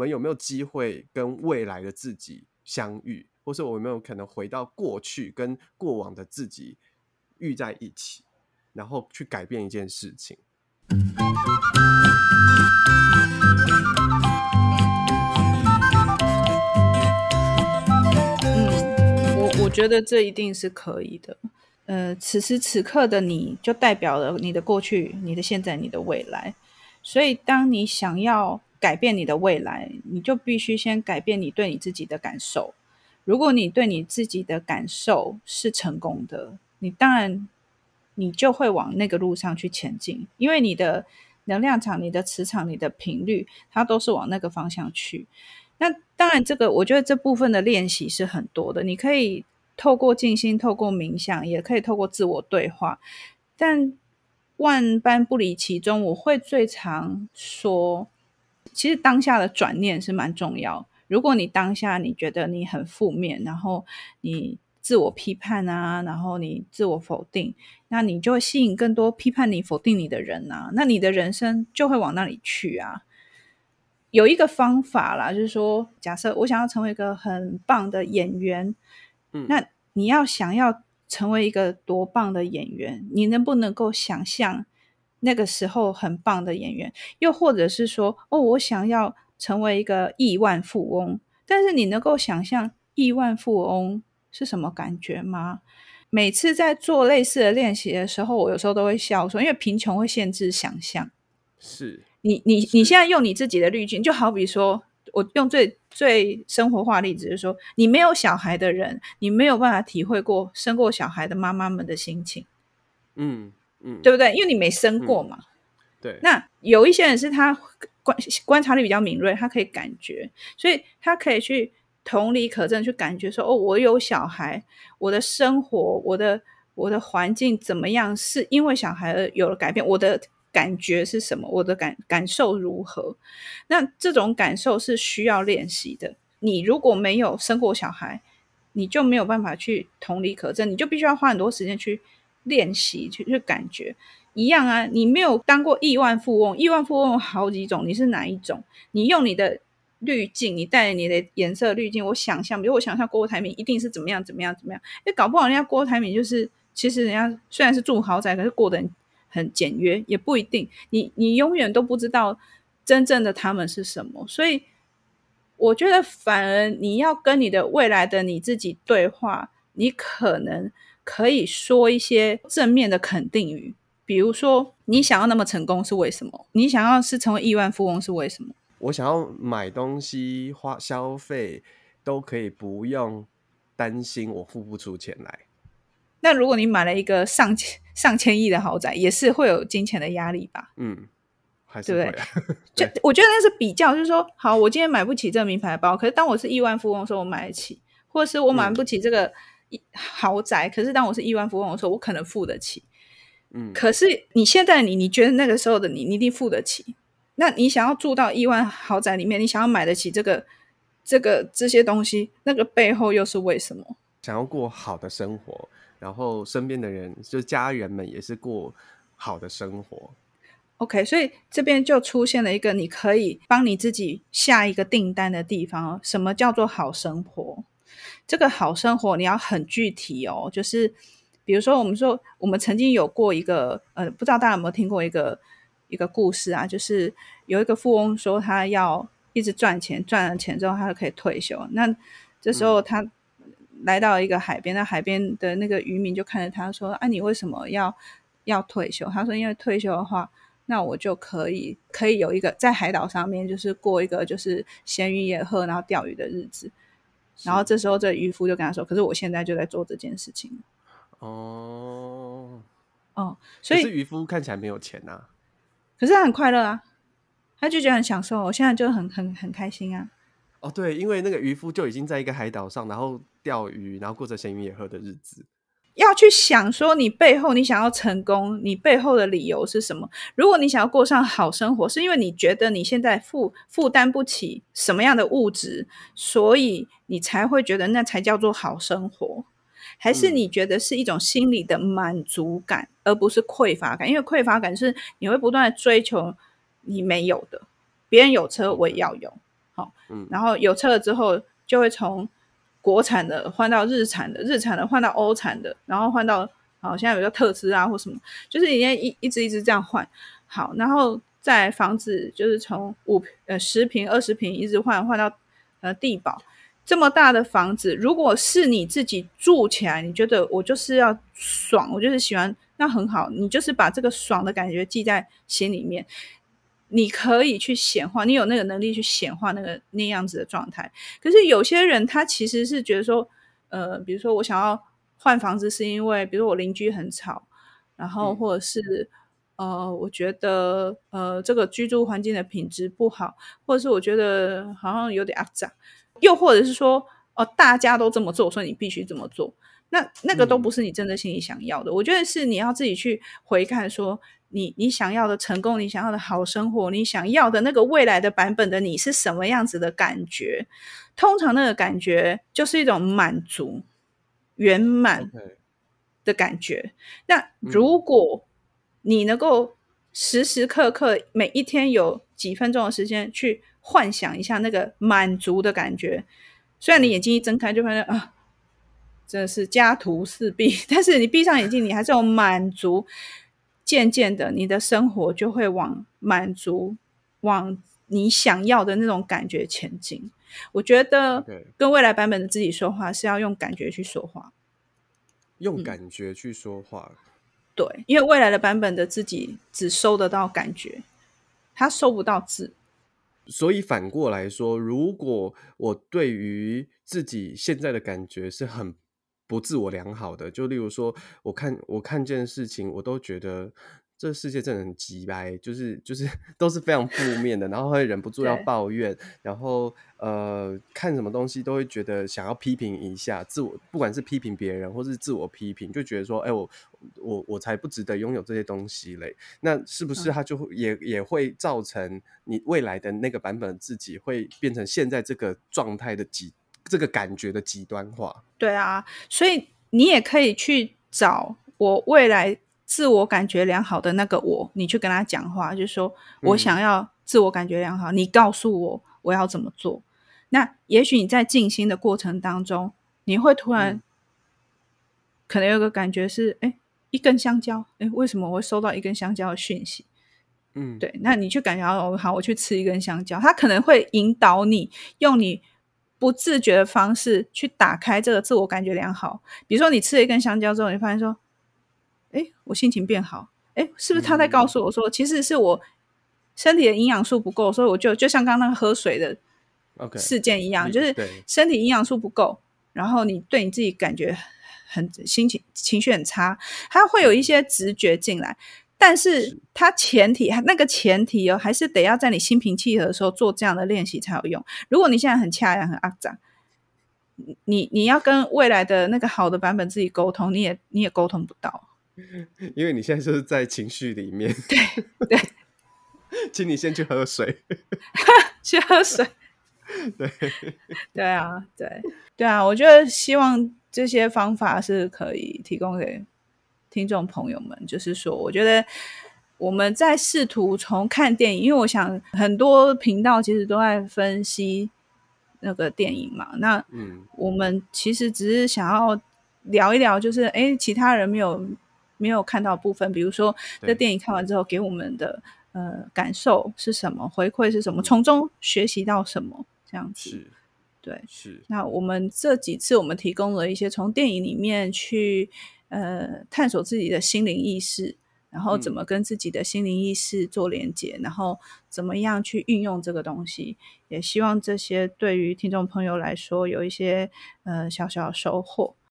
我们有没有机会跟未来的自己相遇，或是我有没有可能回到过去跟过往的自己遇在一起，然后去改变一件事情。嗯，我我觉得这一定是可以的。呃，此时此刻的你就代表了你的过去、你的现在、你的未来。所以，当你想要改变你的未来，你就必须先改变你对你自己的感受。如果你对你自己的感受是成功的，你当然你就会往那个路上去前进，因为你的能量场、你的磁场、你的频率，它都是往那个方向去。那当然，这个我觉得这部分的练习是很多的，你可以透过静心、透过冥想，也可以透过自我对话，但万般不离其中。我会最常说。其实当下的转念是蛮重要。如果你当下你觉得你很负面，然后你自我批判啊，然后你自我否定，那你就会吸引更多批判你、否定你的人啊。那你的人生就会往那里去啊。有一个方法啦，就是说，假设我想要成为一个很棒的演员，嗯，那你要想要成为一个多棒的演员，你能不能够想象？那个时候很棒的演员，又或者是说，哦，我想要成为一个亿万富翁，但是你能够想象亿万富翁是什么感觉吗？每次在做类似的练习的时候，我有时候都会笑说，因为贫穷会限制想象。是你，你，你现在用你自己的滤镜，就好比说，我用最最生活化例子，就是说，你没有小孩的人，你没有办法体会过生过小孩的妈妈们的心情。嗯。嗯，对不对？因为你没生过嘛。嗯、对。那有一些人是他观观察力比较敏锐，他可以感觉，所以他可以去同理可证，去感觉说：哦，我有小孩，我的生活，我的我的环境怎么样？是因为小孩而有了改变。我的感觉是什么？我的感感受如何？那这种感受是需要练习的。你如果没有生过小孩，你就没有办法去同理可证，你就必须要花很多时间去。练习去去感觉一样啊！你没有当过亿万富翁，亿万富翁有好几种，你是哪一种？你用你的滤镜，你带你的颜色滤镜，我想象，比如我想象郭台铭一定是怎么样怎么样怎么样？哎，搞不好人家郭台铭就是，其实人家虽然是住豪宅，可是过得很很简约，也不一定。你你永远都不知道真正的他们是什么，所以我觉得反而你要跟你的未来的你自己对话，你可能。可以说一些正面的肯定语，比如说你想要那么成功是为什么？你想要是成为亿万富翁是为什么？我想要买东西花消费都可以不用担心我付不出钱来。那如果你买了一个上千上千亿的豪宅，也是会有金钱的压力吧？嗯，还是对不对？就我觉得那是比较，就是说，好，我今天买不起这个名牌包，可是当我是亿万富翁的时候，我买得起，或者是我买不起这个。嗯豪宅，可是当我是亿万富翁的时候，我可能付得起。嗯，可是你现在你你觉得那个时候的你，你一定付得起。那你想要住到亿万豪宅里面，你想要买得起这个这个这些东西，那个背后又是为什么？想要过好的生活，然后身边的人，就家人们也是过好的生活。OK，所以这边就出现了一个你可以帮你自己下一个订单的地方哦。什么叫做好生活？这个好生活你要很具体哦，就是比如说我们说我们曾经有过一个呃，不知道大家有没有听过一个一个故事啊，就是有一个富翁说他要一直赚钱，赚了钱之后他就可以退休。那这时候他来到一个海边，那海边的那个渔民就看着他说：“啊，你为什么要要退休？”他说：“因为退休的话，那我就可以可以有一个在海岛上面，就是过一个就是闲云野鹤，然后钓鱼的日子。”然后这时候，这渔夫就跟他说：“可是我现在就在做这件事情。”哦，哦，所以渔夫看起来没有钱啊，可是他很快乐啊，他就觉得很享受。我现在就很很很开心啊。哦，对，因为那个渔夫就已经在一个海岛上，然后钓鱼，然后过着闲云野鹤的日子。要去想说，你背后你想要成功，你背后的理由是什么？如果你想要过上好生活，是因为你觉得你现在负负担不起什么样的物质，所以你才会觉得那才叫做好生活，还是你觉得是一种心理的满足感，嗯、而不是匮乏感？因为匮乏感是你会不断的追求你没有的，别人有车我也要有，好，嗯，然后有车了之后，就会从国产的换到日产的，日产的换到欧产的，然后换到好，现在有个特斯拉或什么，就是你一一一直一直这样换，好，然后在房子就是从五呃十平二十平一直换换到呃地堡。这么大的房子，如果是你自己住起来，你觉得我就是要爽，我就是喜欢，那很好，你就是把这个爽的感觉记在心里面，你可以去显化，你有那个能力去显化那个那样子的状态。可是有些人他其实是觉得说，呃，比如说我想要换房子，是因为比如说我邻居很吵，然后或者是、嗯、呃，我觉得呃这个居住环境的品质不好，或者是我觉得好像有点肮脏。又或者是说，哦，大家都这么做，所以你必须这么做。那那个都不是你真的心里想要的。嗯、我觉得是你要自己去回看说，你你想要的成功，你想要的好生活，你想要的那个未来的版本的你是什么样子的感觉？通常那个感觉就是一种满足、圆满的感觉。那如果你能够时时刻刻每一天有几分钟的时间去。幻想一下那个满足的感觉，虽然你眼睛一睁开就发现啊，真的是家徒四壁，但是你闭上眼睛，你还是有满足。渐渐的，你的生活就会往满足、往你想要的那种感觉前进。我觉得跟未来版本的自己说话是要用感觉去说话，用感觉去说话。嗯，对，因为未来的版本的自己只收得到感觉，他收不到字。所以反过来说，如果我对于自己现在的感觉是很不自我良好的，就例如说，我看我看见事情，我都觉得这世界真的很机掰，就是就是 都是非常负面的，然后会忍不住要抱怨，然后呃看什么东西都会觉得想要批评一下自我，不管是批评别人或是自我批评，就觉得说，哎，我我我才不值得拥有这些东西嘞。那是不是它就会也也会造成你未来的那个版本自己会变成现在这个状态的极？这个感觉的极端化，对啊，所以你也可以去找我未来自我感觉良好的那个我，你去跟他讲话，就是说我想要自我感觉良好，嗯、你告诉我我要怎么做。那也许你在静心的过程当中，你会突然、嗯、可能有个感觉是，哎，一根香蕉，哎，为什么我会收到一根香蕉的讯息？嗯，对，那你去感觉哦，好，我去吃一根香蕉，它可能会引导你用你。不自觉的方式去打开这个自我感觉良好，比如说你吃了一根香蕉之后，你发现说，哎，我心情变好，哎，是不是他在告诉我说，嗯、其实是我身体的营养素不够，所以我就就像刚刚那个喝水的事件一样，okay, 就是身体营养素不够，然后你对你自己感觉很心情情绪很差，他会有一些直觉进来。但是它前提，那个前提哦，还是得要在你心平气和的时候做这样的练习才有用。如果你现在很恰然，很阿杂，你你要跟未来的那个好的版本自己沟通，你也你也沟通不到，因为你现在就是在情绪里面。对对，请你先去喝水，去喝水。对对啊，对对啊，我觉得希望这些方法是可以提供给。听众朋友们，就是说，我觉得我们在试图从看电影，因为我想很多频道其实都在分析那个电影嘛。那嗯，我们其实只是想要聊一聊，就是哎，其他人没有没有看到部分，比如说这电影看完之后给我们的呃感受是什么，回馈是什么，从中学习到什么，这样子。是，对，是。那我们这几次我们提供了一些从电影里面去。呃，探索自己的心灵意识，然后怎么跟自己的心灵意识做连接，嗯，然后怎么样去运用这个东西，也希望这些对于听众朋友来说有一些呃小小的收获。